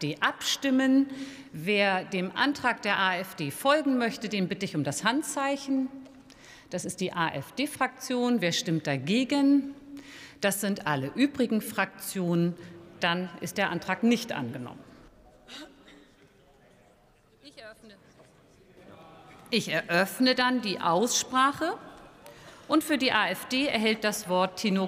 AfD abstimmen. Wer dem Antrag der AfD folgen möchte, den bitte ich um das Handzeichen. Das ist die AfD-Fraktion. Wer stimmt dagegen? Das sind alle übrigen Fraktionen. Dann ist der Antrag nicht angenommen. Ich eröffne dann die Aussprache. Und für die AfD erhält das Wort Tino